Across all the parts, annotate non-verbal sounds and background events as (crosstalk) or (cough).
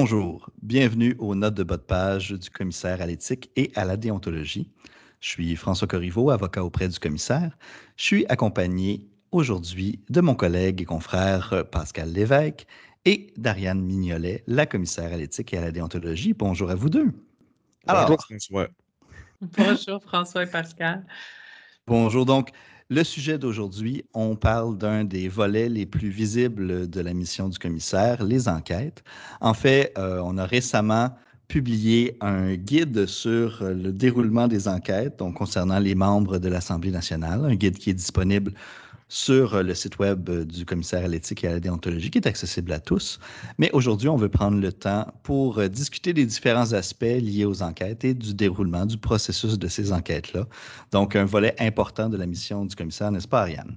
Bonjour, bienvenue aux notes de bas de page du commissaire à l'éthique et à la déontologie. Je suis François Corriveau, avocat auprès du commissaire. Je suis accompagné aujourd'hui de mon collègue et confrère Pascal Lévesque et d'Ariane Mignolet, la commissaire à l'éthique et à la déontologie. Bonjour à vous deux. Bonjour François. Bonjour François et Pascal. Bonjour donc. Le sujet d'aujourd'hui, on parle d'un des volets les plus visibles de la mission du commissaire, les enquêtes. En fait, euh, on a récemment publié un guide sur le déroulement des enquêtes, donc concernant les membres de l'Assemblée nationale, un guide qui est disponible sur le site web du commissaire à l'éthique et à la déontologie, qui est accessible à tous. Mais aujourd'hui, on veut prendre le temps pour discuter des différents aspects liés aux enquêtes et du déroulement du processus de ces enquêtes-là. Donc, un volet important de la mission du commissaire, n'est-ce pas, Ariane?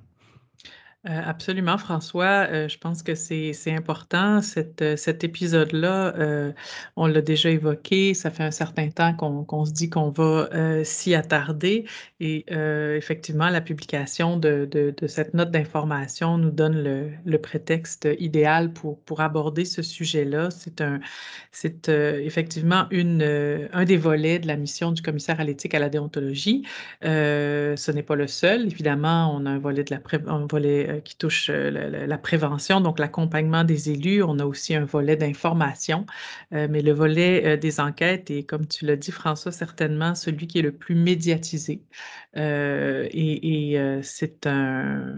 Euh, absolument, François. Euh, je pense que c'est important. Euh, cet épisode-là, on l'a déjà évoqué. Ça fait un certain temps qu'on se dit qu'on va s'y attarder. Et effectivement, la publication de, cette note d'information nous donne le, prétexte idéal pour, aborder ce sujet-là. C'est effectivement un des volets de la mission du commissaire à l'éthique à la déontologie. ce n'est pas le seul. Évidemment, on a un volet de la un volet qui touche euh, la, prévention, donc l'accompagnement des élus. On a aussi un volet d'information, euh, mais le volet des enquêtes est, comme tu l'as dit, François, certainement celui qui est le plus médiatisé. et, c'est un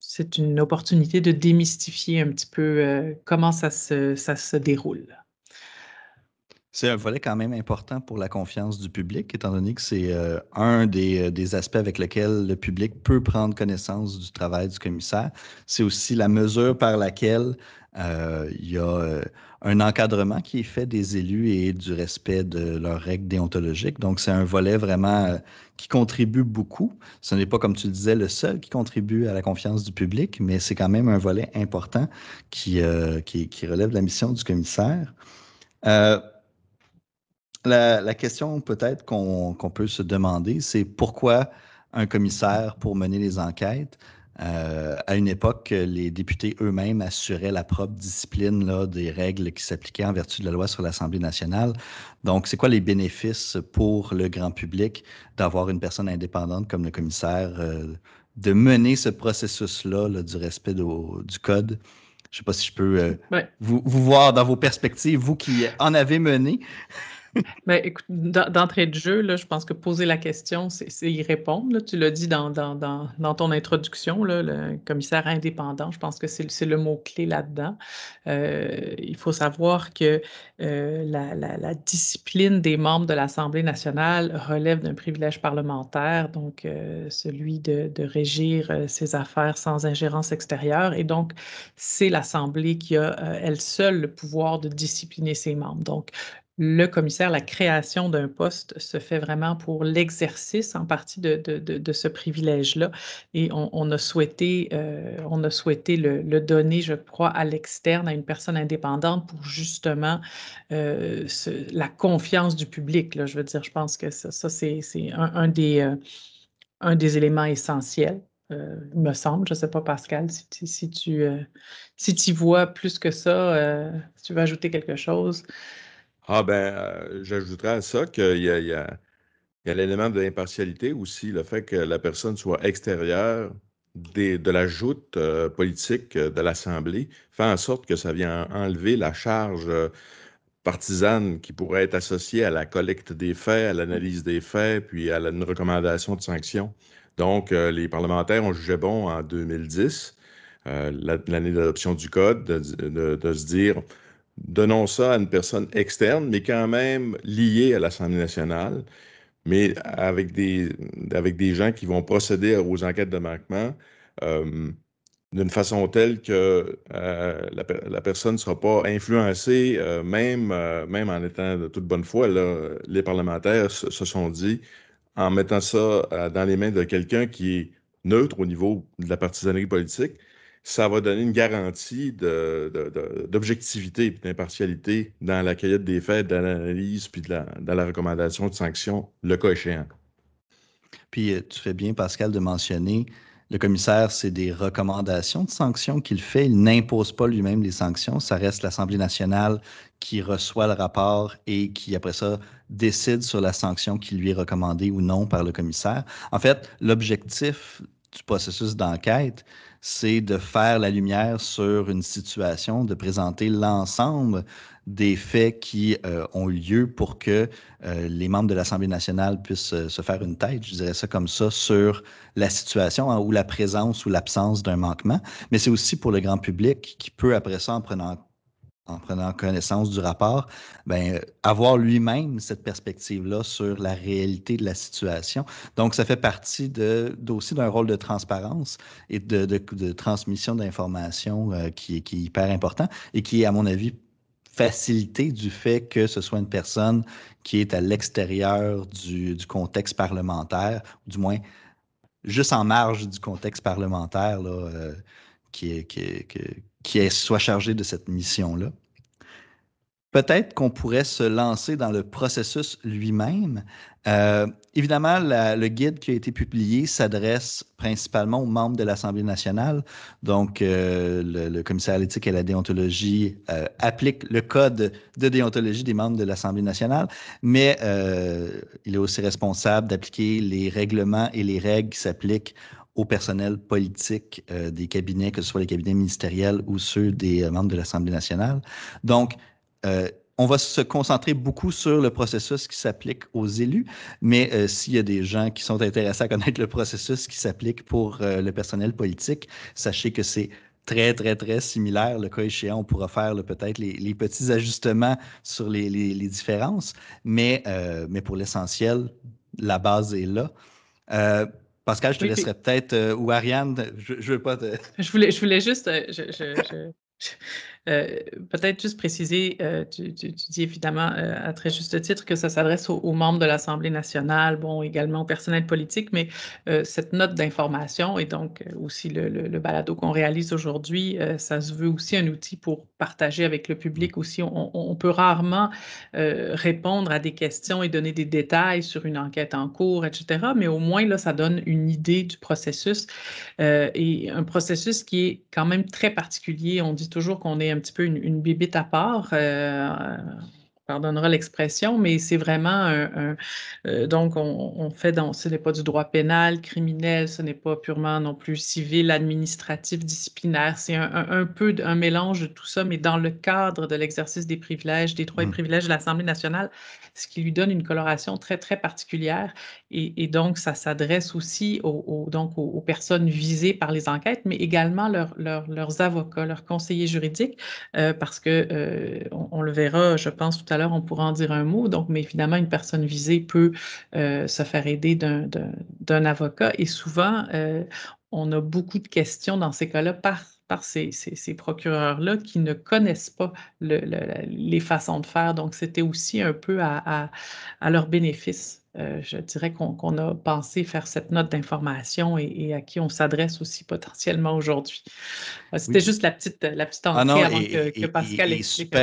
c'est une opportunité de démystifier un petit peu comment ça se déroule. C'est un volet quand même important pour la confiance du public, étant donné que c'est euh, un des, euh, des, aspects avec lesquels le public peut prendre connaissance du travail du commissaire. C'est aussi la mesure par laquelle euh, il y a un encadrement qui est fait des élus et du respect de leurs règles déontologiques. Donc, c'est un volet vraiment qui contribue beaucoup. Ce n'est pas, comme tu le disais, le seul qui contribue à la confiance du public, mais c'est quand même un volet important qui, relève la mission du commissaire. La, question peut-être qu'on peut se demander, c'est pourquoi un commissaire pour mener les enquêtes, euh, à une époque, les députés eux-mêmes assuraient la propre discipline là, des règles qui s'appliquaient en vertu de la loi sur l'Assemblée nationale. Donc, c'est quoi les bénéfices pour le grand public d'avoir une personne indépendante comme le commissaire, euh, de mener ce processus-là du respect du code? Je ne sais pas si je peux euh, vous, vous, voir dans vos perspectives, vous qui en avez mené. Ben, écoute, d'entrée de jeu, là, je pense que poser la question, c'est y répondre. Tu l'as dit dans, ton introduction, là, le commissaire indépendant, je pense que c'est le mot-clé là-dedans. Euh, il faut savoir que euh, la, discipline des membres de l'Assemblée nationale relève d'un privilège parlementaire, donc euh, celui de, de régir ses affaires sans ingérence extérieure. Et donc, c'est l'Assemblée qui a, elle seule, le pouvoir de discipliner ses membres. Donc, le commissaire, la création d'un poste se fait vraiment pour l'exercice en partie de, de, ce privilège-là. Et on, a souhaité, euh, on a souhaité le, donner, je crois, à l'externe, à une personne indépendante pour justement euh, la confiance du public. Je veux dire, je pense que ça, ça c'est un, des, euh, un des éléments essentiels. il me semble, je ne sais pas, Pascal, si, si tu si tu vois plus que ça, si tu veux ajouter quelque chose. Ah ben, euh, j'ajouterais à ça qu'il y a, il y a, l'élément de l'impartialité aussi, le fait que la personne soit extérieure de la joute euh, politique de l'Assemblée fait en sorte que ça vient enlever la charge euh, partisane qui pourrait être associée à la collecte des faits, à l'analyse des faits, puis à la, une recommandation de sanctions. Donc, les parlementaires ont jugé bon en 2010, l'année d'adoption du code, de se dire donnons ça à une personne externe, mais quand même liée à l'Assemblée nationale, mais avec des, gens qui vont procéder aux enquêtes de manquement euh, d'une façon telle que euh, la, personne ne sera pas influencée, euh, même, même en étant de toute bonne foi. les parlementaires se, se, sont dit, en mettant ça dans les mains de quelqu'un qui est neutre au niveau de la partisanerie politique, ça va donner une garantie d'objectivité de, et d'impartialité dans la cueillette des faits, dans l'analyse, puis dans la recommandation de sanctions, le cas échéant. Puis euh, tu fais bien, Pascal, de mentionner le commissaire, c'est des recommandations de sanctions qu'il fait. Il n'impose pas lui-même les sanctions. Ça reste l'Assemblée nationale qui reçoit le rapport et qui, après ça, décide sur la sanction qui lui est recommandée ou non par le commissaire. En fait, l'objectif du processus d'enquête, c'est de faire la lumière sur une situation, de présenter l'ensemble des faits qui euh, ont eu lieu pour que euh, les membres de l'Assemblée nationale puissent euh, se faire une tête, je dirais ça comme ça, sur la situation hein, ou la présence ou l'absence d'un manquement. Mais c'est aussi pour le grand public qui peut, après ça, en prenant en prenant connaissance du rapport, ben, avoir lui-même cette perspective-là sur la réalité de la situation. Donc, ça fait partie aussi d'un rôle de transparence et de, transmission d'informations qui, qui, est hyper important et qui à mon avis, facilité du fait que ce soit une personne qui est à l'extérieur du, contexte parlementaire, du moins juste en marge du contexte parlementaire, là, euh, qui est soit chargé de cette mission-là peut-être qu'on pourrait se lancer dans le processus lui-même. Euh, évidemment, le guide qui a été publié s'adresse principalement aux membres de l'Assemblée nationale. Donc, euh, le, commissaire à et la déontologie euh, applique le code de déontologie des membres de l'Assemblée nationale, mais il est aussi responsable d'appliquer les règlements et les règles qui s'appliquent au personnel politique des cabinets, que ce soit les cabinets ministériels ou ceux des membres de l'Assemblée nationale. Donc, euh, on va se concentrer beaucoup sur le processus qui s'applique aux élus, mais euh, s'il y a des gens qui sont intéressés à connaître le processus qui s'applique pour euh, le personnel politique, sachez que c'est très, très, très similaire. Le cas échéant, on pourra faire peut-être les, petits ajustements sur les, différences, mais pour l'essentiel, la base est là. Pascal, je te laisserai peut-être, ou Ariane, je, je veux pas te... Je voulais, je voulais juste, euh, peut-être juste préciser, euh, tu, dis évidemment euh, à très juste titre que ça s'adresse aux, membres de l'Assemblée nationale, bon, également au personnel politique, mais cette note d'information et donc aussi le, balado qu'on réalise aujourd'hui, ça se veut aussi un outil pour partager avec le public aussi. On, peut rarement répondre à des questions et donner des détails sur une enquête en cours, etc., mais au moins, là, ça donne une idée du processus et un processus qui est quand même très particulier. On dit toujours qu'on est un petit peu une, bibite à part. Euh, pardonnera l'expression, mais c'est vraiment un, euh, donc on, fait dans ce n'est pas du droit pénal, criminel, ce n'est pas purement non plus civil, administratif, disciplinaire, c'est un, peu un mélange de tout ça, mais dans le cadre de l'exercice des privilèges, des droits et mmh. privilèges de l'Assemblée nationale, ce qui lui donne une coloration très très particulière et, donc ça s'adresse aussi aux, donc aux, personnes visées par les enquêtes, mais également leurs avocats, leurs conseillers juridiques, euh, parce que euh, on, le verra, je pense tout à l'heure, on pourra en dire un mot. Donc, mais évidemment, une personne visée peut euh, se faire aider d'un avocat. Et souvent, euh, on a beaucoup de questions dans ces cas-là par par ces, procureurs-là qui ne connaissent pas les façons de faire. Donc, c'était aussi un peu à, leur bénéfice. Euh, je dirais qu'on a pensé faire cette note d'information et, à qui on s'adresse aussi potentiellement aujourd'hui. C'était juste la petite, la petite ah entrée avant que, Pascal explique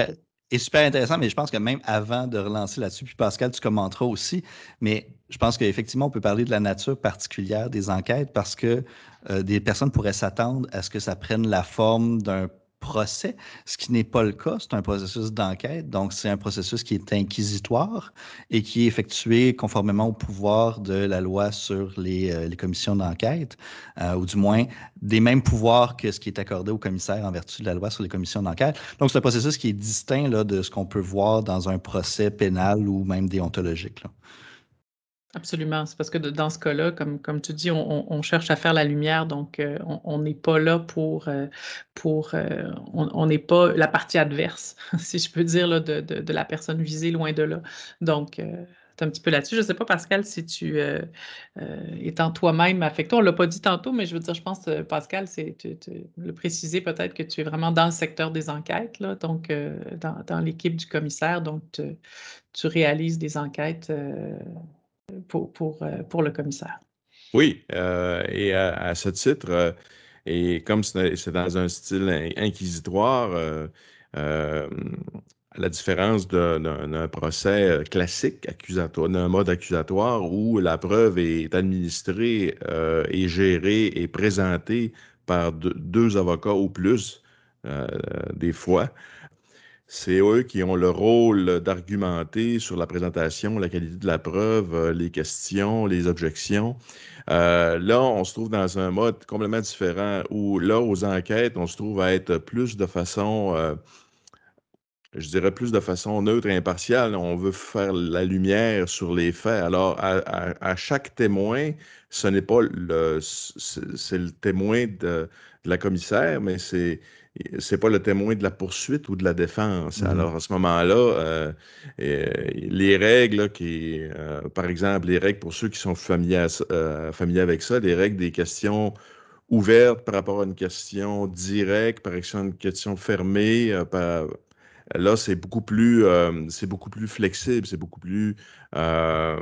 est super intéressant, mais je pense que même avant de relancer là-dessus, puis Pascal, tu commenteras aussi, mais je pense qu'effectivement, on peut parler de la nature particulière des enquêtes parce que euh, des personnes pourraient s'attendre à ce que ça prenne la forme d'un procès, ce qui n'est pas le cas. C'est un processus d'enquête, donc c'est un processus qui est inquisitoire et qui est effectué conformément au pouvoir de la loi sur les, euh, commissions d'enquête, euh, ou du moins des mêmes pouvoirs que ce qui est accordé au commissaire en vertu de la loi sur les commissions d'enquête. Donc c'est un processus qui est distinct de ce qu'on peut voir dans un procès pénal ou même déontologique. Absolument. C'est parce que dans ce cas-là, comme, tu dis, on, cherche à faire la lumière, donc euh, on n'est pas là pour, euh, pour euh, on n'est pas la partie adverse, (laughs) si je peux dire, là, de, de, la personne visée, loin de là. Donc, c'est un petit peu là-dessus. Je ne sais pas, Pascal, si tu, étant toi-même affecté, on ne l'a pas dit tantôt, mais je veux dire, je pense, Pascal, c'est le préciser peut-être que tu es vraiment dans le secteur des enquêtes, là, donc dans l'équipe du commissaire, donc tu réalises des enquêtes euh, pour le commissaire. Oui, euh, et à, ce titre, euh, et comme c'est dans un style inquisitoire, à la différence d'un procès classique accusatoire, d'un mode accusatoire où la preuve est administrée et gérée et présentée par deux avocats ou plus, des fois. C'est eux qui ont le rôle d'argumenter sur la présentation, la qualité de la preuve, euh, les questions, les objections. Euh, là, on se trouve dans un mode complètement différent où là, aux enquêtes, on se trouve à être plus de façon, euh, je dirais plus de façon neutre et impartiale. On veut faire la lumière sur les faits. Alors, à, chaque témoin, ce n'est pas le, c'est le témoin de la commissaire, mais c'est c'est pas le témoin de la poursuite ou de la défense. Mmh Alors, à ce moment-là, euh, les règles qui, euh, par exemple, les règles pour ceux qui sont familiers, euh, familiers avec ça, les règles des questions ouvertes par rapport à une question directe, par exemple une question fermée, par, Là, c'est beaucoup plus, euh, c'est beaucoup plus flexible, c'est beaucoup plus, euh,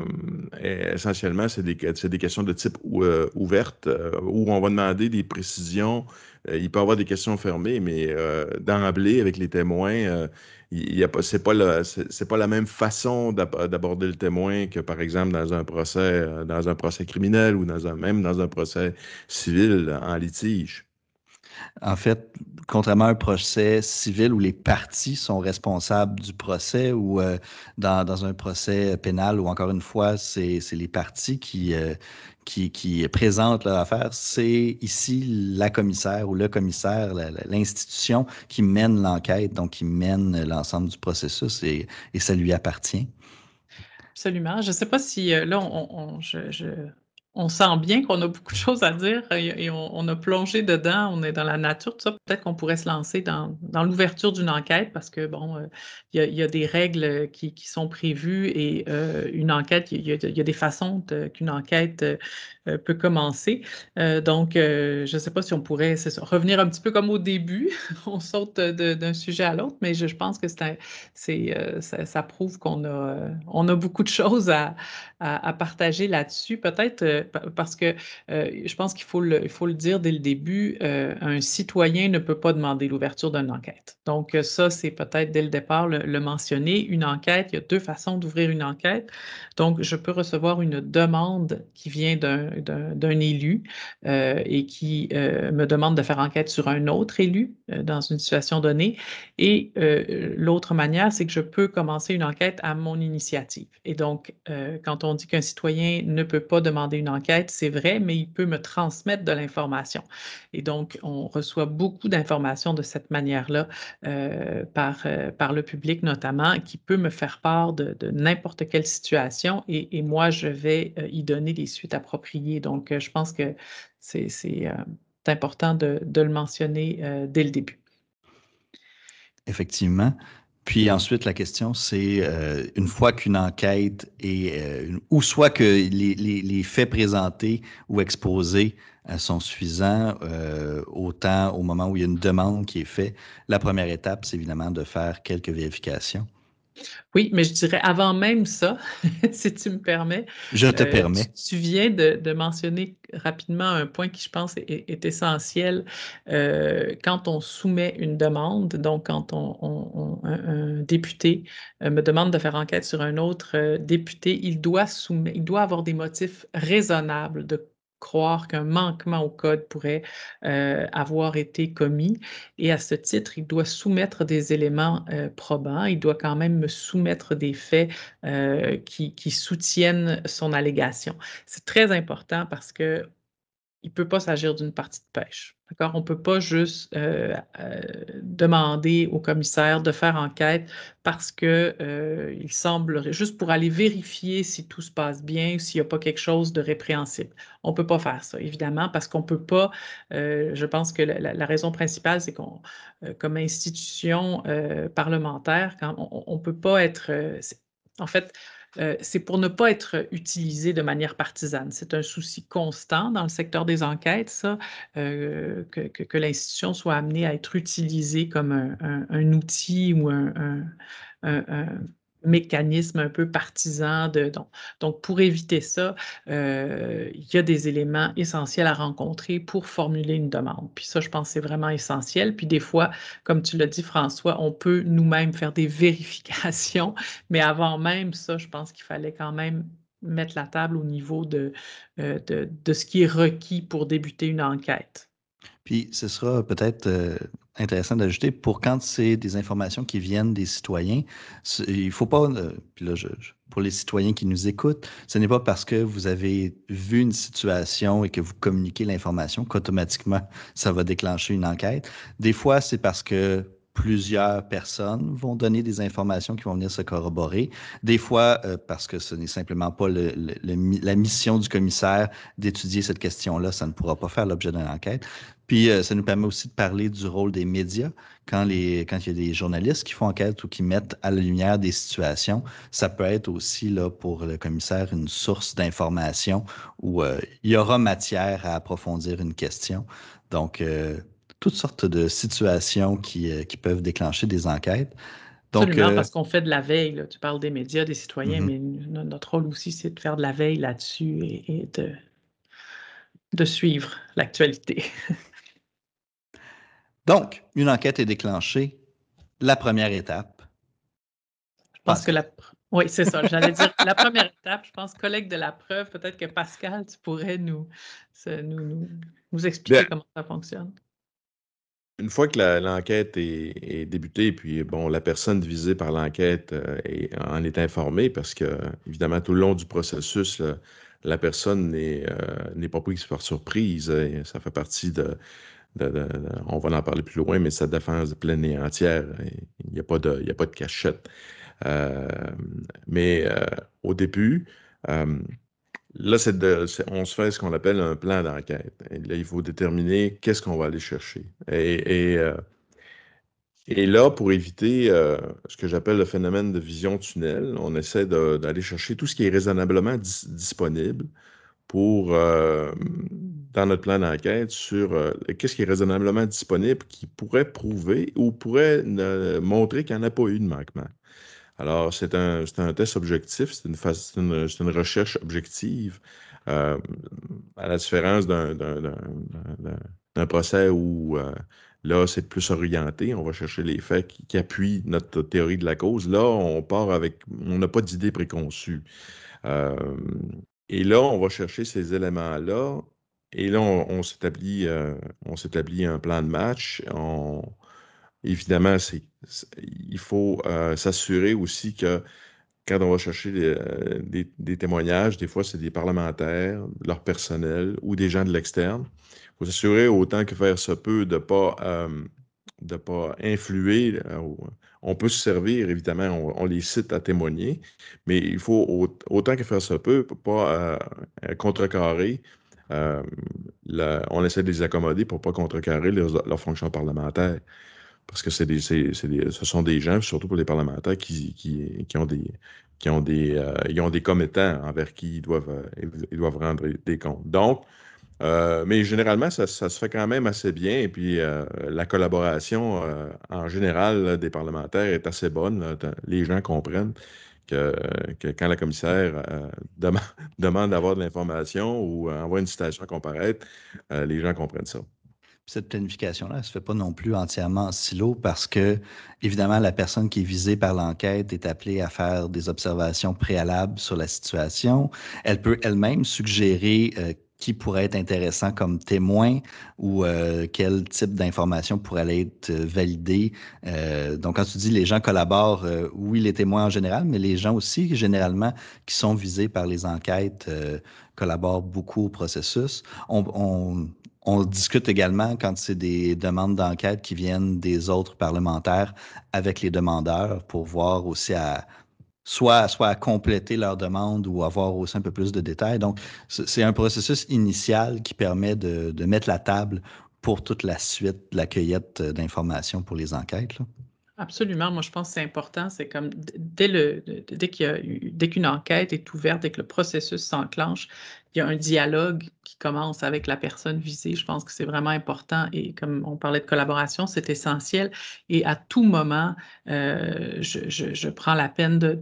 essentiellement, c'est des, des, questions de type euh, ouverte où on va demander des précisions. il peut y avoir des questions fermées, mais d'emblée, avec les témoins, il n'est c'est pas, c'est, pas la même façon d'aborder le témoin que, par exemple, dans un procès, dans un procès criminel ou dans un, même dans un procès civil en litige. En fait, contrairement à un procès civil où les parties sont responsables du procès ou euh, dans, un procès pénal où, encore une fois, c'est les parties qui, euh, qui, qui, présentent leur affaire, c'est ici la commissaire ou le commissaire, l'institution qui mène l'enquête, donc qui mène l'ensemble du processus et, ça lui appartient. Absolument. Je ne sais pas si euh, là, on, je on sent bien qu'on a beaucoup de choses à dire et, on, a plongé dedans, on est dans la nature, tout ça. Peut-être qu'on pourrait se lancer dans, l'ouverture d'une enquête parce que, bon, euh, il y, a des règles qui, sont prévues et euh, une enquête, il y, a des façons qu'une enquête euh, peut commencer. donc, je ne sais pas si on pourrait revenir un petit peu comme au début, (laughs) on saute d'un sujet à l'autre, mais je, pense que c'est, ça, ça, prouve qu'on a, on a beaucoup de choses à, à partager là-dessus. Peut-être parce que euh, je pense qu'il faut le, dire dès le début, euh, un citoyen ne peut pas demander l'ouverture d'une enquête. Donc euh, ça, c'est peut-être dès le départ le, mentionner. Une enquête, il y a deux façons d'ouvrir une enquête. Donc je peux recevoir une demande qui vient d'un élu et qui me demande de faire enquête sur un autre élu dans une situation donnée. Et l'autre manière, c'est que je peux commencer une enquête à mon initiative. Et donc, quand on dit qu'un citoyen ne peut pas demander une enquête, c'est vrai, mais il peut me transmettre de l'information. Et donc, on reçoit beaucoup d'informations de cette manière-là euh, par, euh, par le public notamment, qui peut me faire part de, n'importe quelle situation et, moi, je vais euh, y donner les suites appropriées. Donc, je pense que c'est important de, de, le mentionner dès le début. Effectivement. Puis ensuite, la question, c'est euh, une fois qu'une enquête est, euh, ou soit que les, faits présentés ou exposés euh, sont suffisants, autant au moment où il y a une demande qui est faite, la première étape, c'est évidemment de faire quelques vérifications. Oui, mais je dirais avant même ça, (laughs) si tu me permets. Je te euh, permets. Tu, viens de, mentionner rapidement un point qui, je pense, est, essentiel euh, quand on soumet une demande. Donc, quand on, un, député euh, me demande de faire enquête sur un autre député, il doit, soumettre, il doit avoir des motifs raisonnables de croire qu'un manquement au code pourrait euh, avoir été commis. Et à ce titre, il doit soumettre des éléments euh, probants. Il doit quand même me soumettre des faits euh, qui, qui, soutiennent son allégation. C'est très important parce que il ne peut pas s'agir d'une partie de pêche. D'accord? On ne peut pas juste euh, euh, demander au commissaire de faire enquête parce qu'il euh, semblerait, juste pour aller vérifier si tout se passe bien, s'il n'y a pas quelque chose de répréhensible. On ne peut pas faire ça, évidemment, parce qu'on ne peut pas, je pense que la, raison principale, c'est qu'on, comme institution parlementaire, on ne peut pas être, en fait, euh, c'est pour ne pas être utilisé de manière partisane. C'est un souci constant dans le secteur des enquêtes, ça, euh, que, l'institution soit amenée à être utilisée comme un, outil ou un, mécanisme un peu partisan. De, donc, donc, pour éviter ça, euh, il y a des éléments essentiels à rencontrer pour formuler une demande. Puis ça, je pense que c'est vraiment essentiel. Puis des fois, comme tu l'as dit, François, on peut nous-mêmes faire des (laughs) vérifications, mais avant même ça, je pense qu'il fallait quand même mettre la table au niveau de, euh, de, de ce qui est requis pour débuter une enquête. Puis ce sera peut-être euh, intéressant d'ajouter pour quand c'est des informations qui viennent des citoyens, il ne faut pas, euh, puis là, pour les citoyens qui nous écoutent, ce n'est pas parce que vous avez vu une situation et que vous communiquez l'information qu'automatiquement (laughs) ça va déclencher une enquête. Des fois, c'est parce que plusieurs personnes vont donner des informations qui vont venir se corroborer. Des fois, euh, parce que ce n'est simplement pas la mission du commissaire d'étudier cette question-là, ça ne pourra pas faire l'objet d'une enquête. Puis, euh, ça nous permet aussi de parler du rôle des médias quand, il y a des journalistes qui font enquête ou qui mettent à la lumière des situations. Ça peut être aussi là, pour le commissaire une source d'information où euh, il y aura matière à approfondir une question. Donc, toutes sortes de situations qui, euh, qui peuvent déclencher des enquêtes. Donc, Absolument, euh, parce qu'on fait de la veille. Tu parles des médias, des citoyens, mm-hmm. mais notre rôle aussi, c'est de faire de la veille là-dessus et, de, de suivre l'actualité. (laughs) Donc, une enquête est déclenchée. La première étape. Je pense que la. Oui, c'est ça. J'allais dire la première (laughs) étape, je pense, collègue de la preuve. Peut-être que Pascal, tu pourrais nous, nous, nous, expliquer comment ça fonctionne. Une fois que l'enquête est, débutée, puis bon, la personne visée par l'enquête euh, en est informée parce que, évidemment, tout le long du processus, la personne n'est euh, pas prise par surprise. ça fait partie de, On va en parler plus loin, mais sa défense pleine et entière. Il n'y a, pas de, a pas de cachette. Euh, mais au début, Là, on se fait ce qu'on appelle un plan d'enquête. là, il faut déterminer qu'est-ce qu'on va aller chercher. Et, euh, là, pour éviter euh, ce que j'appelle le phénomène de vision tunnel, on essaie d'aller chercher tout ce qui est raisonnablement disponible pour, euh, dans notre plan d'enquête sur qu'est-ce qui est raisonnablement disponible qui pourrait prouver ou pourrait montrer qu'il n'y en a pas eu de manquement. Alors, c'est un, un, test objectif, c'est une, une, une, recherche objective, euh, à la différence d'un procès où euh, là, c'est plus orienté, on va chercher les faits qui, appuient notre théorie de la cause. Là, on part avec, on n'a pas d'idée préconçue. Euh, et là, on va chercher ces éléments-là, et là, on, on s'établit un plan de match, Évidemment, il faut euh, s'assurer aussi que quand on va chercher euh, des, témoignages, des fois, c'est des parlementaires, leur personnel ou des gens de l'externe. Il faut s'assurer autant que faire se peut de ne pas, de pas influer. Euh, on peut se servir, évidemment, on, les cite à témoigner, mais il faut autant que faire se peut, pas contrecarrer. on essaie de les accommoder pour ne pas contrecarrer leur, leur fonction parlementaire parce que ce sont des gens, surtout pour les parlementaires, qui, qui, ont des qui ont des, euh, ils ont des commettants envers qui ils doivent, euh, ils doivent rendre des comptes. Donc, euh, mais généralement, ça, se fait quand même assez bien. Et puis, la collaboration en général des parlementaires est assez bonne. Les gens comprennent que, quand la commissaire (laughs) demande d'avoir de l'information ou envoie une citation à comparaître, les gens comprennent ça cette planification-là, elle ne se fait pas non plus entièrement en silo parce que, évidemment, la personne qui est visée par l'enquête est appelée à faire des observations préalables sur la situation. Elle peut elle-même suggérer euh, qui pourrait être intéressant comme témoin ou euh, quel type d'information pourrait être euh, validée. donc, quand tu dis les gens collaborent, oui, les témoins en général, mais les gens aussi, généralement, qui sont visés par les enquêtes, collaborent beaucoup au processus. on, discute également quand c'est des demandes d'enquête qui viennent des autres parlementaires avec les demandeurs pour voir aussi à soit, soit à compléter leur demande ou avoir aussi un peu plus de détails. Donc, c'est un processus initial qui permet de, mettre la table pour toute la suite de la cueillette d'informations pour les enquêtes. Absolument. Moi, je pense que c'est important. C'est comme dès, le, dès, dès qu'une enquête est ouverte, dès que le processus s'enclenche, il y a un dialogue qui commence avec la personne visée. Je pense que c'est vraiment important et comme on parlait de collaboration, c'est essentiel. Et à tout moment, euh, je, prends la peine de,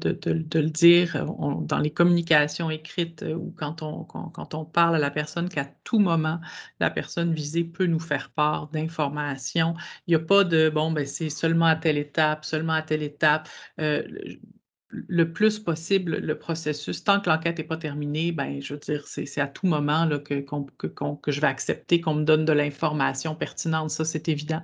le dire dans les communications écrites ou quand on, parle à la personne qu'à tout moment, la personne visée peut nous faire part d'informations. Il n'y a pas de, bon, ben, c'est seulement à telle étape, seulement à telle étape. Euh, le plus possible le processus. Tant que l'enquête n'est pas terminée, ben, je veux dire, c'est à tout moment là, que, que, je vais accepter qu'on me donne de l'information pertinente. Ça, c'est évident.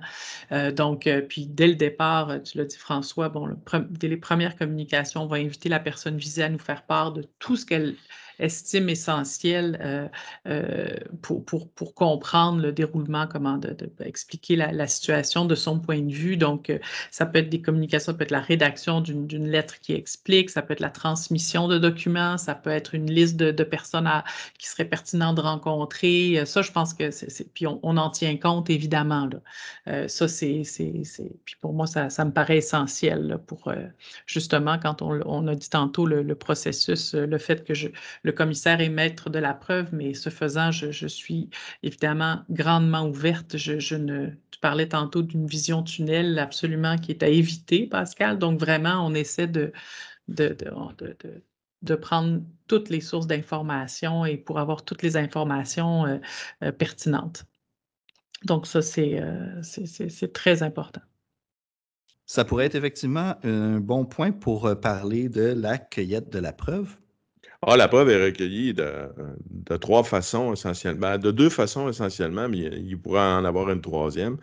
Euh, donc, euh, puis dès le départ, tu l'as dit, François, bon, dès les premières communications, on va inviter la personne visée à nous faire part de tout ce qu'elle estime essentiel euh, euh, pour, pour, pour, comprendre le déroulement, comment de, expliquer la, situation de son point de vue. Donc, euh, ça peut être des communications, ça peut être la rédaction d'une lettre qui explique, ça peut être la transmission de documents, ça peut être une liste de, personnes qui serait pertinent de rencontrer. Ça, je pense que c'est... Puis on, on, en tient compte, évidemment. Là. ça, c'est... Puis pour moi, ça, ça me paraît essentiel pour, justement, quand on, on, a dit tantôt le processus, le fait que je, le commissaire est maître de la preuve, mais ce faisant, je, suis évidemment grandement ouverte. Je, ne, tu parlais tantôt d'une vision tunnel absolument qui est à éviter, Pascal. Donc vraiment, on essaie de, de, de, prendre toutes les sources d'informations et pour avoir toutes les informations euh, euh, pertinentes. Donc ça, euh, c'est très important. Ça pourrait être effectivement un bon point pour parler de la cueillette de la preuve. Ah, la preuve est recueillie de, trois façons essentiellement, de deux façons essentiellement, mais il, pourrait en avoir une troisième.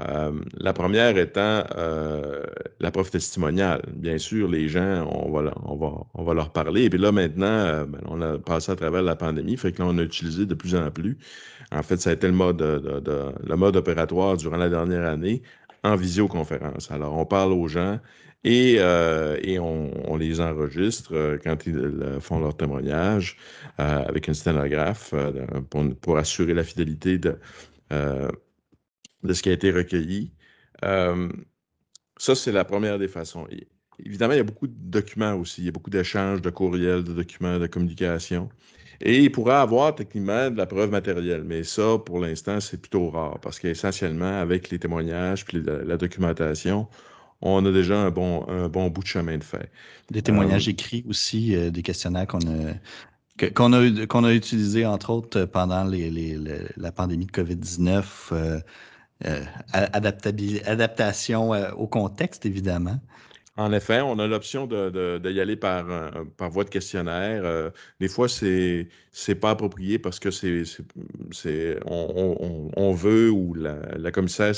Euh, la première étant euh, la preuve testimoniale. Bien sûr, les gens, on va, on va, on va leur parler. Et puis là, maintenant, euh, ben, on a passé à travers la pandémie, fait que là, on a utilisé de plus en plus. En fait, ça a été le mode, le mode opératoire durant la dernière année en visioconférence. Alors, on parle aux gens et, euh, on, les enregistre euh, quand ils euh, font leur témoignage avec un sténographe pour, assurer la fidélité de, ce qui a été recueilli. ça, c'est la première des façons. évidemment, il y a beaucoup de documents aussi. Il y a beaucoup d'échanges de courriels, de documents, de communication. Et il pourrait avoir techniquement de la preuve matérielle, mais ça, pour l'instant, c'est plutôt rare parce qu'essentiellement, avec les témoignages puis la documentation, on a déjà un bon, un bon bout de chemin de fait. Des témoignages euh, écrits aussi, euh, des questionnaires qu'on a, qu'on a, qu'on a utilisés, entre autres, pendant les, la pandémie de COVID-19. Euh, adaptation au contexte, évidemment. En effet, on a l'option de, y aller par, par voie de questionnaire. des fois, c'est n'est pas approprié parce que c'est on, on, veut ou la, la commissaire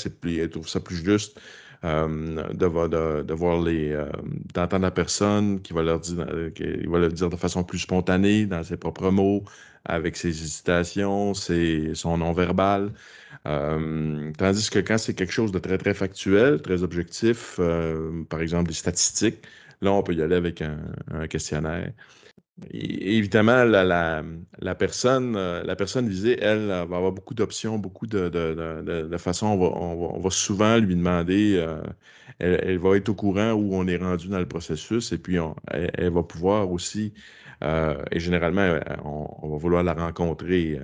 trouve ça plus juste euh, de, les, euh, d'entendre la personne qui va leur dire, euh, qui va le dire de façon plus spontanée, dans ses propres mots, avec ses hésitations, ses, son non-verbal. tandis que quand c'est quelque chose de très, très factuel, très objectif, par exemple des statistiques, là, on peut y aller avec un questionnaire évidemment, la, personne, euh, la personne visée, elle, va avoir beaucoup d'options, beaucoup de, de, façons. On va, souvent lui demander, euh, elle, va être au courant où on est rendu dans le processus et puis elle, va pouvoir aussi, euh, et généralement, on, va vouloir la rencontrer.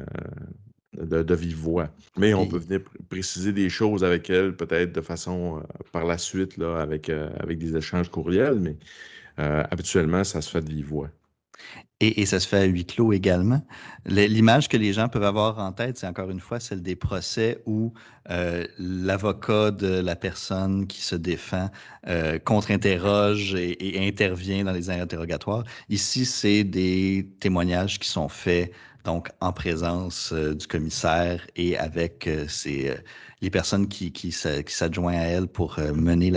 de, vive voix. Mais on peut venir préciser des choses avec elle, peut-être de façon par la suite, là, avec, avec des échanges courriels, mais habituellement, ça se fait de vive voix. Et, ça se fait à huis clos également. L'image que les gens peuvent avoir en tête, c'est encore une fois celle des procès où euh, l'avocat de la personne qui se défend euh, contre-interroge et, intervient dans les interrogatoires. Ici, c'est des témoignages qui sont faits donc en présence euh, du commissaire et avec ses, les personnes qui, qui, s'adjoignent à elle pour mener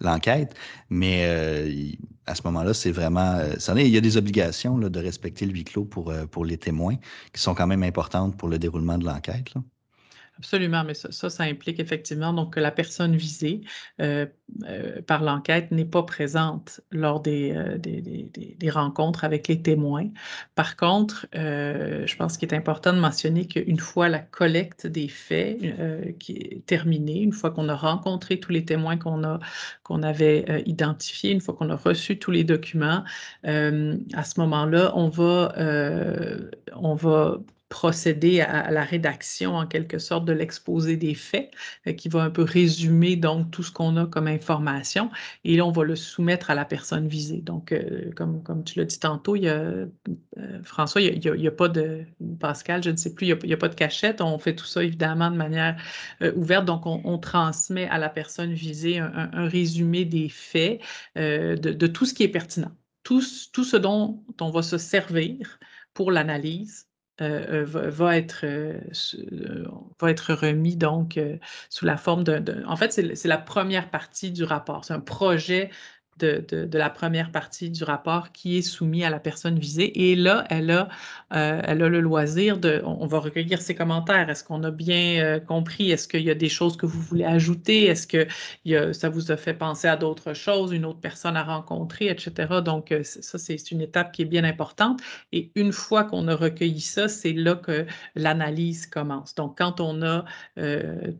l'enquête. Mais à ce moment-là, c'est vraiment. Euh, il y a des obligations là, de respecter le huis clos pour, euh, pour les témoins qui sont quand même importantes pour le déroulement de l'enquête. Absolument, mais ça, ça, implique effectivement donc que la personne visée euh, euh, par l'enquête n'est pas présente lors euh, des, des, rencontres avec les témoins. Par contre, je pense qu'il est important de mentionner qu'une fois la collecte des faits qui est terminée, une fois qu'on a rencontré tous les témoins qu'on a qu'on avait identifiés, une fois qu'on a reçu tous les documents, à ce moment-là, on va on va procéder à, la rédaction en quelque sorte de l'exposé des faits, euh, qui va un peu résumer donc tout ce qu'on a comme information, et là on va le soumettre à la personne visée. Donc, euh, comme, comme tu l'as dit tantôt, il y a, euh, François, il n'y a, pas de, Pascal, je ne sais plus, il n'y a, pas de cachette, on fait tout ça évidemment de manière ouverte, donc on, transmet à la personne visée un, résumé des faits, de, de, tout ce qui est pertinent, tout, tout ce dont on va se servir pour l'analyse euh, euh, va, être, euh, va être remis donc sous la forme de, En fait, c'est la première partie du rapport. C'est un projet de, la première partie du rapport qui est soumis à la personne visée. Et là, elle a, euh, le loisir de, on, va recueillir ses commentaires. Est-ce qu'on a bien euh, compris? Est-ce qu'il y a des choses que vous voulez ajouter? Est-ce que ça vous a fait penser à d'autres choses, une autre personne à rencontrer, etc. Donc, euh, ça, c'est une étape qui est bien importante. Et une fois qu'on a recueilli ça, c'est là que l'analyse commence. Donc, quand on a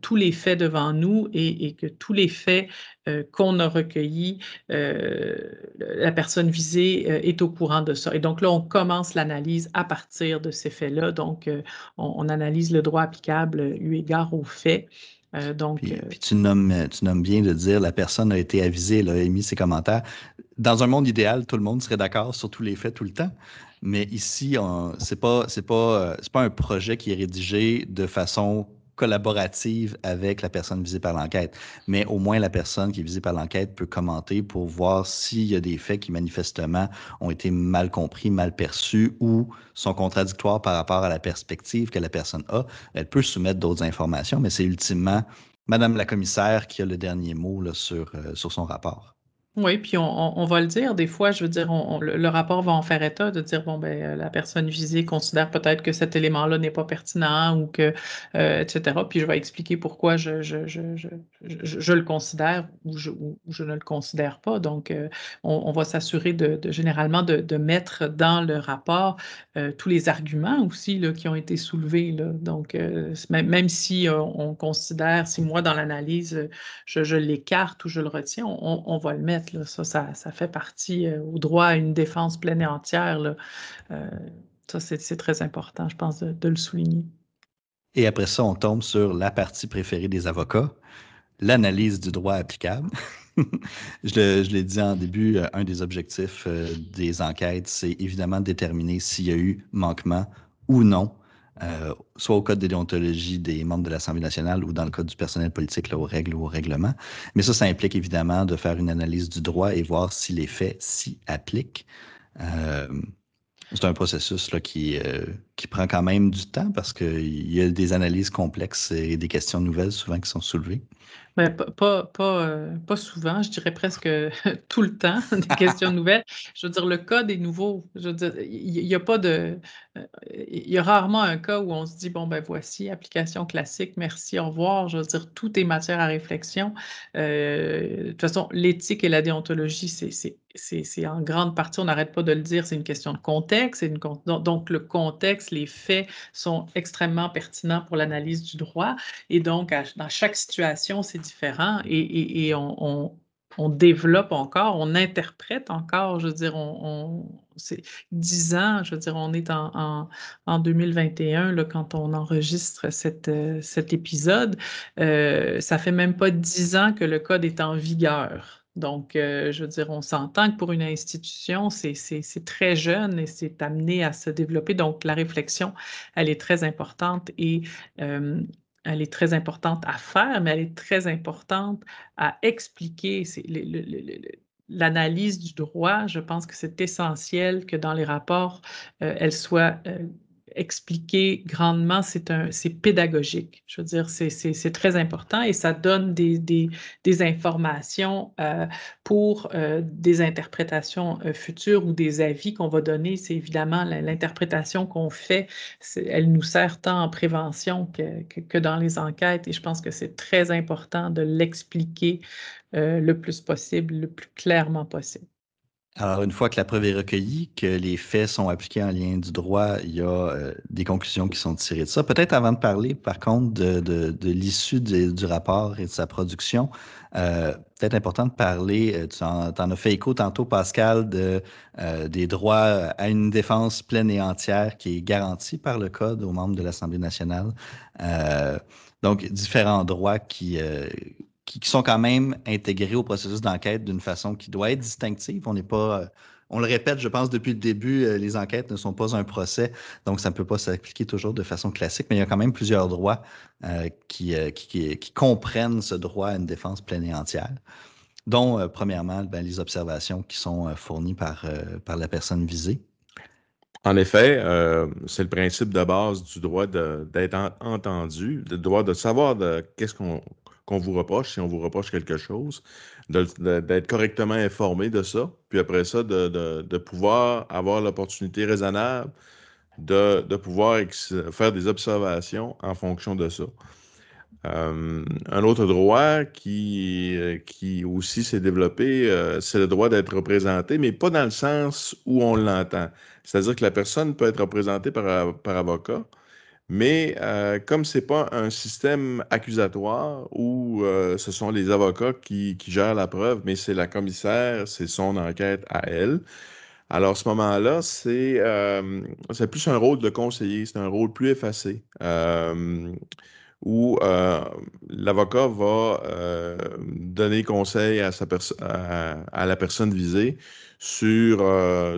tous les faits devant nous et que tous les faits qu'on a recueillis, euh, la personne visée euh, est au courant de ça. Et donc là, on commence l'analyse à partir de ces faits-là. Donc, euh, on, analyse le droit applicable eu égard aux faits. donc, puis, tu, nommes, tu nommes bien de dire la personne a été avisée, elle a émis ses commentaires. Dans un monde idéal, tout le monde serait d'accord sur tous les faits tout le temps. Mais ici, ce n'est pas, pas, pas un projet qui est rédigé de façon collaborative avec la personne visée par l'enquête. Mais au moins, la personne qui est visée par l'enquête peut commenter pour voir s'il y a des faits qui manifestement ont été mal compris, mal perçus ou sont contradictoires par rapport à la perspective que la personne a. Elle peut soumettre d'autres informations, mais c'est ultimement Madame la commissaire qui a le dernier mot là, sur, euh, sur son rapport. Oui, puis on, va le dire, des fois, je veux dire, le, rapport va en faire état de dire, bon, ben, euh, la personne visée considère peut-être que cet élément-là n'est pas pertinent ou que, euh, etc. Puis je vais expliquer pourquoi je, je, je, le considère ou je, ou ne le considère pas. Donc, euh, on, va s'assurer de, généralement de, mettre dans le rapport tous les arguments aussi là, qui ont été soulevés. Donc, même, même, si on considère, si moi, dans l'analyse, je, l'écarte ou je le retiens, on va le mettre. Ça, fait partie euh, au droit à une défense pleine et entière. Euh, ça, c'est très important, je pense, de, le souligner. Et après ça, on tombe sur la partie préférée des avocats, l'analyse du droit applicable. (laughs) je l'ai dit en début, euh, un des objectifs des enquêtes, c'est évidemment de déterminer s'il y a eu manquement ou non euh, soit au code de déontologie des membres de l'Assemblée nationale ou dans le code du personnel politique, là, aux règles ou au règlement. Mais ça, ça implique évidemment de faire une analyse du droit et voir si les faits s'y appliquent. Euh, c'est un processus là, qui, euh, qui prend quand même du temps parce qu'il y a des analyses complexes et des questions nouvelles souvent qui sont soulevées. Mais pas, pas, pas, souvent, je dirais presque (laughs) tout le temps, (laughs) des questions (laughs) nouvelles. Je veux dire, le code est nouveau. Je veux dire, il n'y a pas de. Il y a rarement un cas où on se dit, bon, ben voici, application classique, merci, au revoir. Je veux dire, tout est matière à réflexion. de toute façon, l'éthique et la déontologie, c'est en grande partie, on n'arrête pas de le dire, c'est une question de contexte. Donc, le contexte, les faits sont extrêmement pertinents pour l'analyse du droit. Et donc, dans chaque situation, c'est différent et, on, développe encore, on interprète encore, je veux dire, on, c'est dix ans, je veux dire, on est en, en, 2021 là, quand on enregistre euh, cet épisode. Euh, ça fait même pas dix ans que le code est en vigueur. Donc, euh, je veux dire, on s'entend que pour une institution, c'est très jeune et c'est amené à se développer. Donc, la réflexion, elle est très importante et elle est très importante à faire, mais elle est très importante à expliquer. L'analyse du droit, je pense que c'est essentiel que dans les rapports, euh, elle soit euh, expliquer grandement, c'est pédagogique. Je veux dire, c'est très important et ça donne des, des, informations euh, pour euh, des interprétations futures ou des avis qu'on va donner. C'est évidemment l'interprétation qu'on fait, elle nous sert tant en prévention que, que, dans les enquêtes et je pense que c'est très important de l'expliquer le plus possible, le plus clairement possible. Alors, une fois que la preuve est recueillie, que les faits sont appliqués en lien du droit, il y a euh, des conclusions qui sont tirées de ça. Peut-être avant de parler, par contre, de, l'issue du rapport et de sa production, euh, peut-être important de parler, euh, tu en, as fait écho tantôt, Pascal, de, des droits à une défense pleine et entière qui est garantie par le Code aux membres de l'Assemblée nationale. donc, différents droits qui qui, sont quand même intégrés au processus d'enquête d'une façon qui doit être distinctive. On n'est pas, euh, on le répète, je pense, depuis le début, euh, les enquêtes ne sont pas un procès, donc ça ne peut pas s'appliquer toujours de façon classique, mais il y a quand même plusieurs droits euh, qui, qui, comprennent ce droit à une défense pleine et entière, dont, premièrement, ben, les observations qui sont fournies par, par la personne visée. En effet, c'est le principe de base du droit d'être entendu, le droit de savoir qu'est-ce qu'on qu'on vous reproche, si on vous reproche quelque chose, d'être correctement informé de ça, puis après ça, de, pouvoir avoir l'opportunité raisonnable de, pouvoir faire des observations en fonction de ça. Euh, un autre droit qui, qui aussi s'est développé, euh, c'est le droit d'être représenté, mais pas dans le sens où on l'entend. C'est-à-dire que la personne peut être représentée par, par avocat, mais euh, comme ce n'est pas un système accusatoire où euh, ce sont les avocats qui, gèrent la preuve, mais c'est la commissaire, c'est son enquête à elle. Alors, à ce moment-là, c'est euh, plus un rôle de conseiller, c'est un rôle plus effacé, où l'avocat va donner conseil à, sa à, la personne visée sur,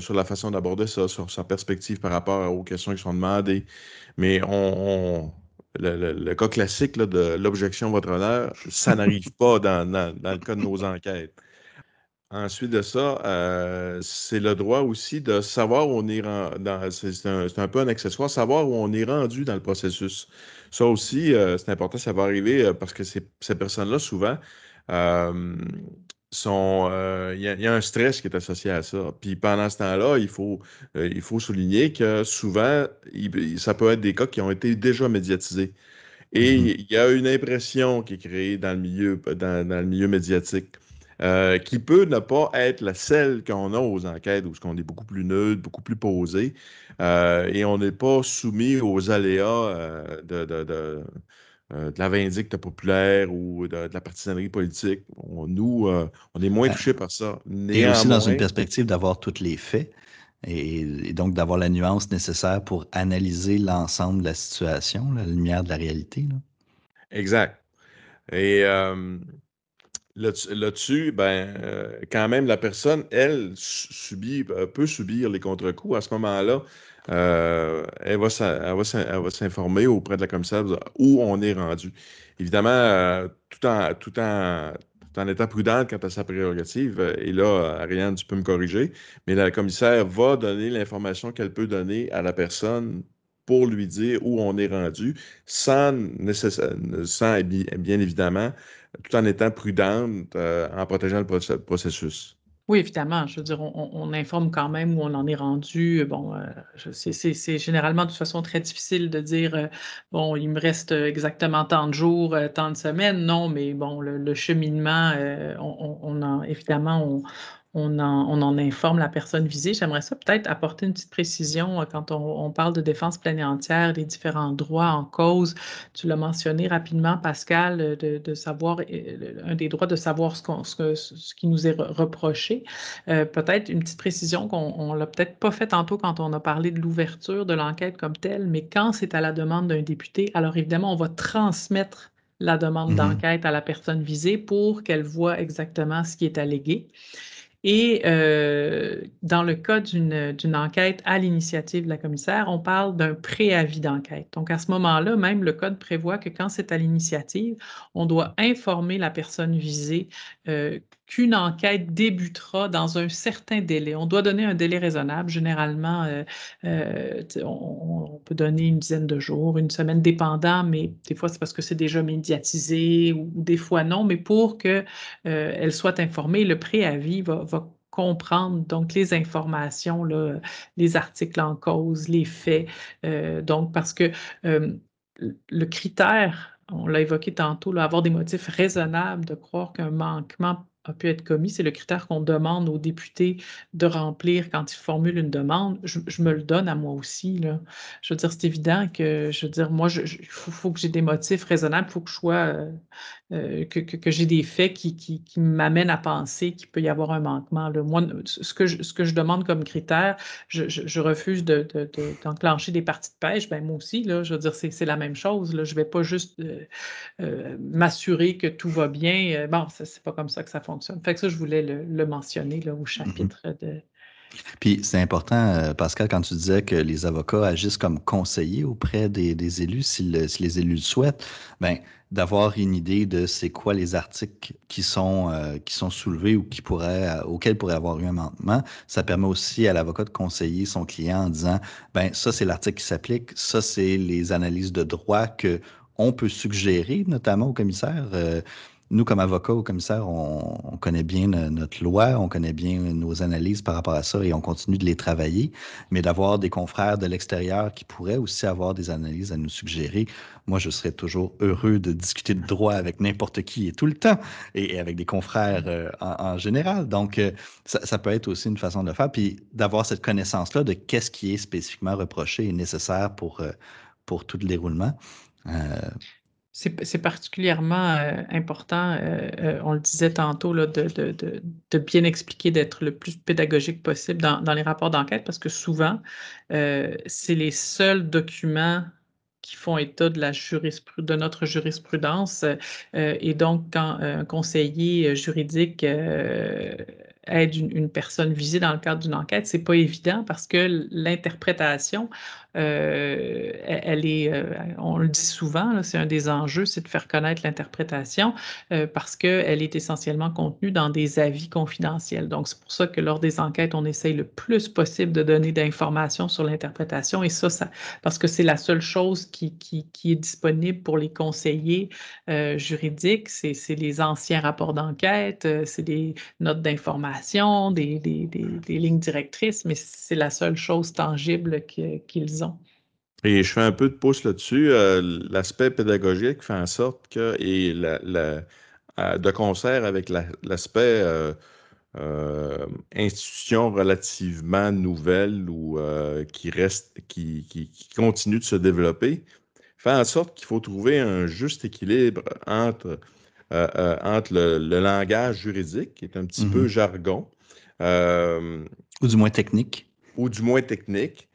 sur la façon d'aborder ça, sur sa perspective par rapport aux questions qui sont demandées. Mais on, le, cas classique de l'objection votre honneur, ça (laughs) n'arrive pas dans, le cas de nos enquêtes. Ensuite de ça, euh, c'est le droit aussi de savoir où on est rendu. C'est un, peu un accessoire, savoir où on est rendu dans le processus. Ça aussi, euh, c'est important, ça va arriver euh, parce que ces, personnes-là, souvent, euh, il y, a un stress qui est associé à ça. Puis pendant ce temps-là, il faut, euh, il faut souligner que souvent, ça peut être des cas qui ont été déjà médiatisés. Et mm-hmm. il y a une impression qui est créée dans le milieu, dans, le milieu médiatique. Euh, qui peut ne pas être la celle qu'on a aux enquêtes, où on est beaucoup plus neutre, beaucoup plus posé, et on n'est pas soumis aux aléas de, euh, de la vindicte populaire ou de, la partisanerie politique. nous, euh, on est moins ben, touchés par ça. Et aussi dans une perspective d'avoir tous les faits et, donc d'avoir la nuance nécessaire pour analyser l'ensemble de la situation, la lumière de la réalité. Exact. Et euh, là-dessus, ben, quand même, la personne, elle, subit, peut subir les contre-coups. À ce moment-là, euh, elle va s'informer auprès de la commissaire où on est rendu. Évidemment, euh, tout, en, tout, en, en étant prudente quant à sa prérogative, euh, et là, Ariane, tu peux me corriger, mais la commissaire va donner l'information qu'elle peut donner à la personne pour lui dire où on est rendu, sans, sans bien évidemment, tout en étant prudente en protégeant le processus. Oui, évidemment. Je veux dire, on, informe quand même où on en est rendu. Bon, euh, c'est généralement de toute façon très difficile de dire, euh, bon, il me reste exactement tant de jours, euh, tant de semaines. Non, mais bon, le, cheminement, on, en, évidemment, on, on en, informe la personne visée. J'aimerais ça peut-être apporter une petite précision euh, quand on, parle de défense pleine et entière, les différents droits en cause. Tu l'as mentionné rapidement, Pascal, euh, de, savoir, euh, un des droits de savoir ce, ce, qui nous est reproché. peut-être une petite précision qu'on ne l'a peut-être pas fait tantôt quand on a parlé de l'ouverture de l'enquête comme telle, mais quand c'est à la demande d'un député, alors évidemment, on va transmettre la demande mmh d'enquête à la personne visée pour qu'elle voit exactement ce qui est allégué. Et euh, dans le cas d'une enquête à l'initiative de la commissaire, on parle d'un préavis d'enquête. Donc, à ce moment-là, même le Code prévoit que quand c'est à l'initiative, on doit informer la personne visée euh, qu'une enquête débutera dans un certain délai. On doit donner un délai raisonnable. Généralement, euh, euh, on, peut donner une dizaine de jours, une semaine, dépendant, mais des fois, c'est parce que c'est déjà médiatisé ou, des fois non, mais pour qu'elle euh, soit informée, le préavis va, comprendre donc les informations, les articles en cause, les faits. donc, parce que le critère, on l'a évoqué tantôt, avoir des motifs raisonnables de croire qu'un manquement a pu être commis. C'est le critère qu'on demande aux députés de remplir quand ils formulent une demande. Je, me le donne à moi aussi. Là. Je veux dire, c'est évident que, je veux dire, moi, il faut, que j'ai des motifs raisonnables, il faut que je sois, euh, euh, que, que, j'ai des faits qui, qui, qui m'amènent à penser qu'il peut y avoir un manquement. Là. Moi, ce que, je, ce que je demande comme critère, je, refuse d'enclencher de, des parties de pêche. Ben, moi aussi, là, je veux dire, c'est la même chose. Là. Je ne vais pas juste euh, m'assurer que tout va bien. Bon, c'est pas comme ça que ça fonctionne. Fait que ça, je voulais le, mentionner là, au mmh chapitre de. Puis c'est important, euh, Pascal, quand tu disais que les avocats agissent comme conseillers auprès des, élus, si, les élus le souhaitent, ben, d'avoir une idée de c'est quoi les articles qui sont, euh, qui sont soulevés ou qui pourraient, euh, auxquels pourrait avoir eu un amendement. Ça permet aussi à l'avocat de conseiller son client en disant, ben ça c'est l'article qui s'applique, ça c'est les analyses de droit que on peut suggérer, notamment au commissaire nous, comme avocats ou commissaires, on, connaît bien notre loi, on connaît bien nos analyses par rapport à ça et on continue de les travailler. Mais d'avoir des confrères de l'extérieur qui pourraient aussi avoir des analyses à nous suggérer, moi, je serais toujours heureux de discuter de droit avec n'importe qui et tout le temps et, avec des confrères euh, en, général. Donc, euh, ça, peut être aussi une façon de le faire. Puis d'avoir cette connaissance-là de qu'est-ce qui est spécifiquement reproché et nécessaire pour, euh, pour tout le déroulement c'est particulièrement euh, important, euh, euh, on le disait tantôt, là, de, bien expliquer, d'être le plus pédagogique possible dans, dans les rapports d'enquête, parce que souvent, c'est les seuls documents qui font état de, la de notre jurisprudence. et donc, quand un conseiller juridique aide une, personne visée dans le cadre d'une enquête, c'est pas évident parce que l'interprétation euh, elle est, euh, on le dit souvent, c'est un des enjeux, c'est de faire connaître l'interprétation euh, parce qu'elle est essentiellement contenue dans des avis confidentiels. Donc, c'est pour ça que lors des enquêtes, on essaye le plus possible de donner d'informations sur l'interprétation et ça, ça, parce que c'est la seule chose qui, qui, qui, est disponible pour les conseillers juridiques, c'est les anciens rapports d'enquête, c'est des notes d'information, des, des, des, des, lignes directrices, mais c'est la seule chose tangible qu'ils ont. Et je fais un peu de pouce là-dessus. Euh, l'aspect pédagogique fait en sorte que, et la, euh, de concert avec l'aspect euh, institution relativement nouvelle ou qui reste, qui, qui, continue de se développer, fait en sorte qu'il faut trouver un juste équilibre entre, entre le, langage juridique, qui est un petit peu mm-hmm. jargon. ou du moins technique. Ou du moins technique.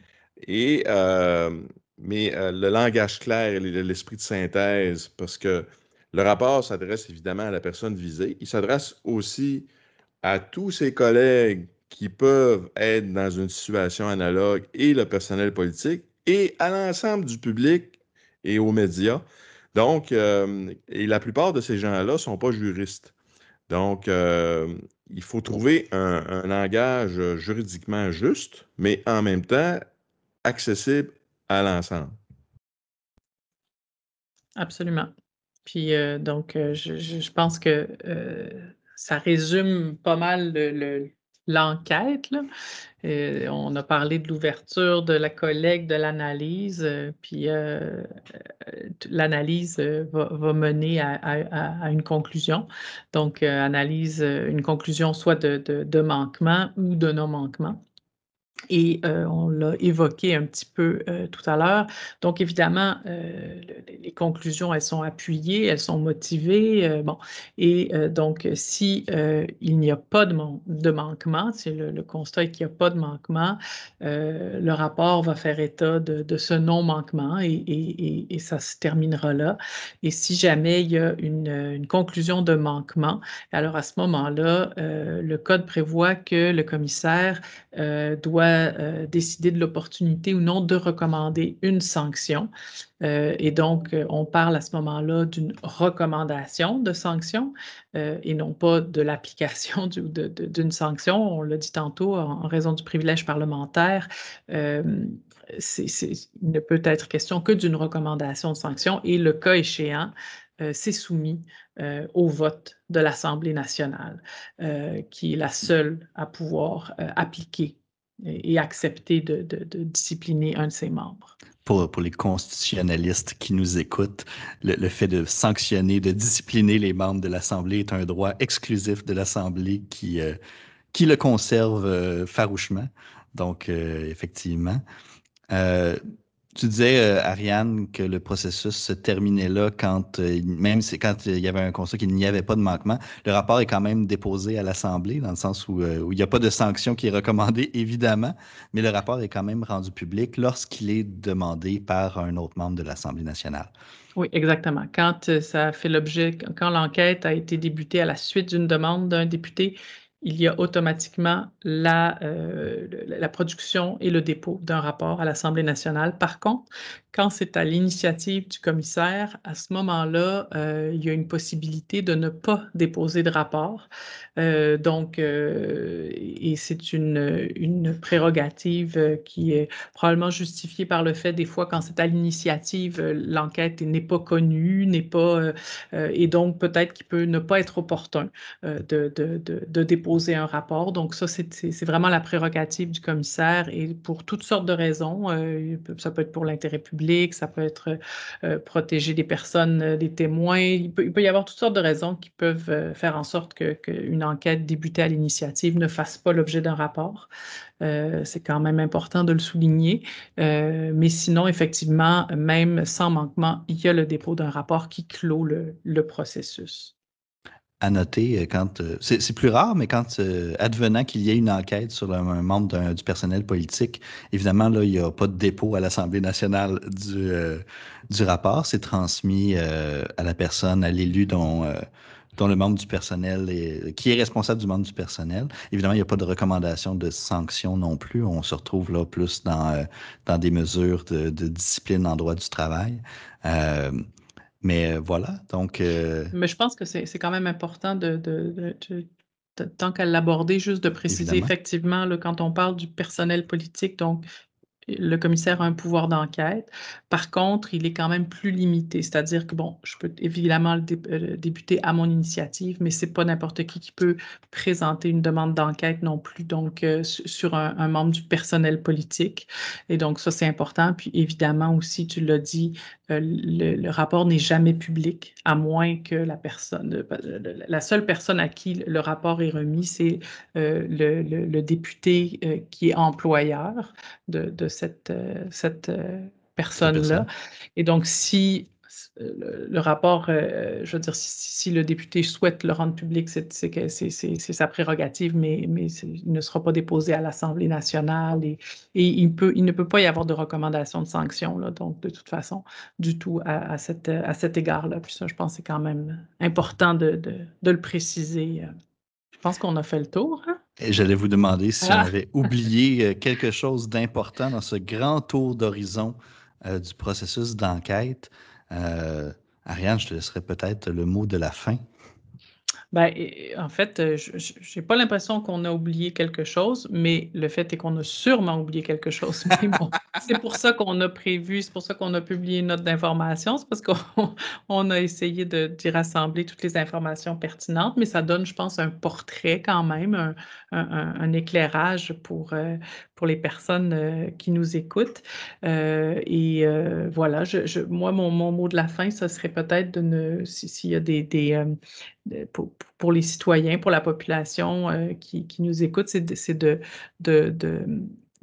Et, euh, mais euh, le langage clair et l'esprit de synthèse, parce que le rapport s'adresse évidemment à la personne visée, il s'adresse aussi à tous ses collègues qui peuvent être dans une situation analogue et le personnel politique et à l'ensemble du public et aux médias. Donc, euh, et la plupart de ces gens-là ne sont pas juristes. Donc, il faut trouver un, langage juridiquement juste, mais en même temps accessible à l'ensemble. Absolument. Puis euh, donc, euh, je, pense que euh, ça résume pas mal l'enquête. on a parlé de l'ouverture, de la collecte, de l'analyse, puis l'analyse va, mener à, une conclusion. Donc, analyse, une conclusion soit de, de manquement ou de non-manquement et euh, on l'a évoqué un petit peu euh, tout à l'heure. Donc, évidemment, euh, les conclusions, elles sont appuyées, elles sont motivées. bon, et donc, si il n'y a pas de, manquement, si le, constat est qu'il n'y a pas de manquement, le rapport va faire état de, ce non-manquement et, ça se terminera là. Et si jamais il y a une conclusion de manquement, alors à ce moment-là, le Code prévoit que le commissaire doit euh, décider de l'opportunité ou non de recommander une sanction. Euh, et donc, on parle à ce moment-là d'une recommandation de sanction et non pas de l'application (laughs) d'une sanction. On l'a dit tantôt, en, raison du privilège parlementaire, il ne peut être question que d'une recommandation de sanction et le cas échéant, c'est soumis au vote de l'Assemblée nationale, qui est la seule à pouvoir appliquer et, accepter de, discipliner un de ses membres. Pour, les constitutionnalistes qui nous écoutent, le, fait de sanctionner, de discipliner les membres de l'Assemblée est un droit exclusif de l'Assemblée qui, euh, qui le conserve euh, farouchement. Donc, euh, effectivement. Tu disais, euh, Ariane, que le processus se terminait là quand, euh, même quand il y avait un constat qu'il n'y avait pas de manquement. Le rapport est quand même déposé à l'Assemblée, dans le sens où, euh, où il n'y a pas de sanction qui est recommandée, (laughs) évidemment, mais le rapport est quand même rendu public lorsqu'il est demandé par un autre membre de l'Assemblée nationale. Oui, exactement. Quand ça fait l'objet, quand l'enquête a été débutée à la suite d'une demande d'un député, il y a automatiquement la, la production et le dépôt d'un rapport à l'Assemblée nationale. Par contre, quand c'est à l'initiative du commissaire, à ce moment-là, euh, il y a une possibilité de ne pas déposer de rapport. Euh, donc, euh, et c'est une, une prérogative qui est probablement justifiée par le fait, des fois, quand c'est à l'initiative, l'enquête n'est pas connue, n'est pas, et donc peut-être qu'il peut ne pas être opportun de, de, de, de, déposer un rapport. Donc, ça, c'est vraiment la prérogative du commissaire et pour toutes sortes de raisons, ça peut être pour l'intérêt public ça peut être euh, protéger des personnes, euh, des témoins. Il peut, y avoir toutes sortes de raisons qui peuvent euh, faire en sorte qu'une enquête débutée à l'initiative ne fasse pas l'objet d'un rapport. c'est quand même important de le souligner. mais sinon, effectivement, même sans manquement, il y a le dépôt d'un rapport qui clôt le processus à noter euh, quand. Euh, c'est plus rare, mais quand, euh, advenant qu'il y ait une enquête sur un, membre du personnel politique, évidemment, là, il n'y a pas de dépôt à l'Assemblée nationale du, du rapport. C'est transmis à la personne, à l'élu dont, dont le membre du personnel est, qui est responsable du membre du personnel. Évidemment, il n'y a pas de recommandation de sanction non plus. On se retrouve là plus dans, dans des mesures de, de discipline en droit du travail. Mais euh, voilà, donc. Euh, Mais je pense que c'est quand même important de, de, tant qu'à l'aborder, juste de préciser effectivement, quand on parle du personnel politique, donc le commissaire a un pouvoir d'enquête. Par contre, il est quand même plus limité. C'est-à-dire que, bon, je peux évidemment le, euh, débuter à mon initiative, mais c'est pas n'importe qui qui peut présenter une demande d'enquête non plus, donc euh, sur un, membre du personnel politique. Et donc, ça, c'est important. Puis, évidemment, aussi, tu l'as dit, euh, le, rapport n'est jamais public, à moins que la personne, la seule personne à qui le rapport est remis, c'est le, député qui est employeur de, de cette, euh, cette euh, personne-là. Et donc, si euh, le, rapport, je veux dire, si, le député souhaite le rendre public, c'est sa prérogative, mais, mais il ne sera pas déposé à l'Assemblée nationale et, et, il, peut, il ne peut pas y avoir de recommandation de sanction, là, donc de toute façon, du tout à, cette, à cet égard-là. Puis ça, je pense que c'est quand même important de, de, de le préciser. Je pense qu'on a fait le tour. Hein? J'allais vous demander si on ah! avait oublié euh, quelque chose d'important dans ce grand tour d'horizon euh, du processus d'enquête. Euh, Ariane, je te laisserai peut-être le mot de la fin. Ben, en fait, je n'ai pas l'impression qu'on a oublié quelque chose, mais le fait est qu'on a sûrement oublié quelque chose. (laughs) c'est pour ça qu'on a prévu, c'est pour ça qu'on a publié une note d'information, c'est parce qu'on (laughs) a essayé d'y rassembler toutes les informations pertinentes, mais ça donne, je pense, un portrait quand même, un, éclairage pour, euh, pour les personnes euh, qui nous écoutent. et voilà, je, moi, mon, mot de la fin, ce serait peut-être de ne, s'il y a des, des pour, pour, les citoyens, pour la population euh, qui, qui, nous écoute, c'est de, de,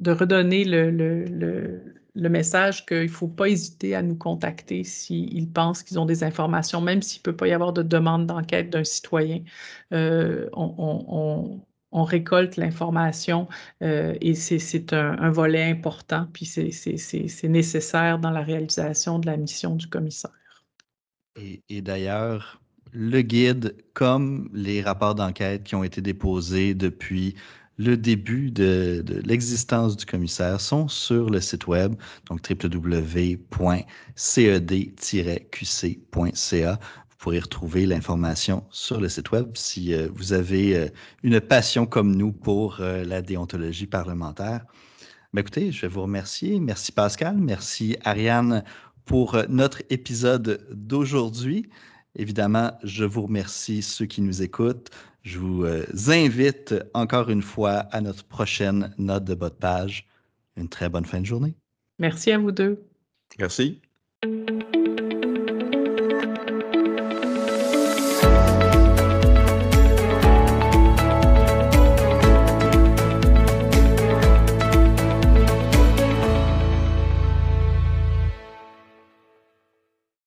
de, redonner le, le, le, message qu'il ne faut pas hésiter à nous contacter s'ils pensent qu'ils ont des informations, même s'il ne peut pas y avoir de demande d'enquête d'un citoyen. Euh, on, on, récolte l'information euh, et c'est un, volet important, puis c'est nécessaire dans la réalisation de la mission du commissaire. Et, et d'ailleurs, le guide, comme les rapports d'enquête qui ont été déposés depuis le début de, l'existence du commissaire sont sur le site web, donc www.ced-qc.ca. Vous pourrez retrouver l'information sur le site web si euh, vous avez euh, une passion comme nous pour euh, la déontologie parlementaire. Ben, écoutez, je vais vous remercier. Merci Pascal, merci Ariane pour notre épisode d'aujourd'hui. Évidemment, je vous remercie ceux qui nous écoutent. Je vous invite encore une fois à notre prochaine note de bas de page. Une très bonne fin de journée. Merci à vous deux. Merci.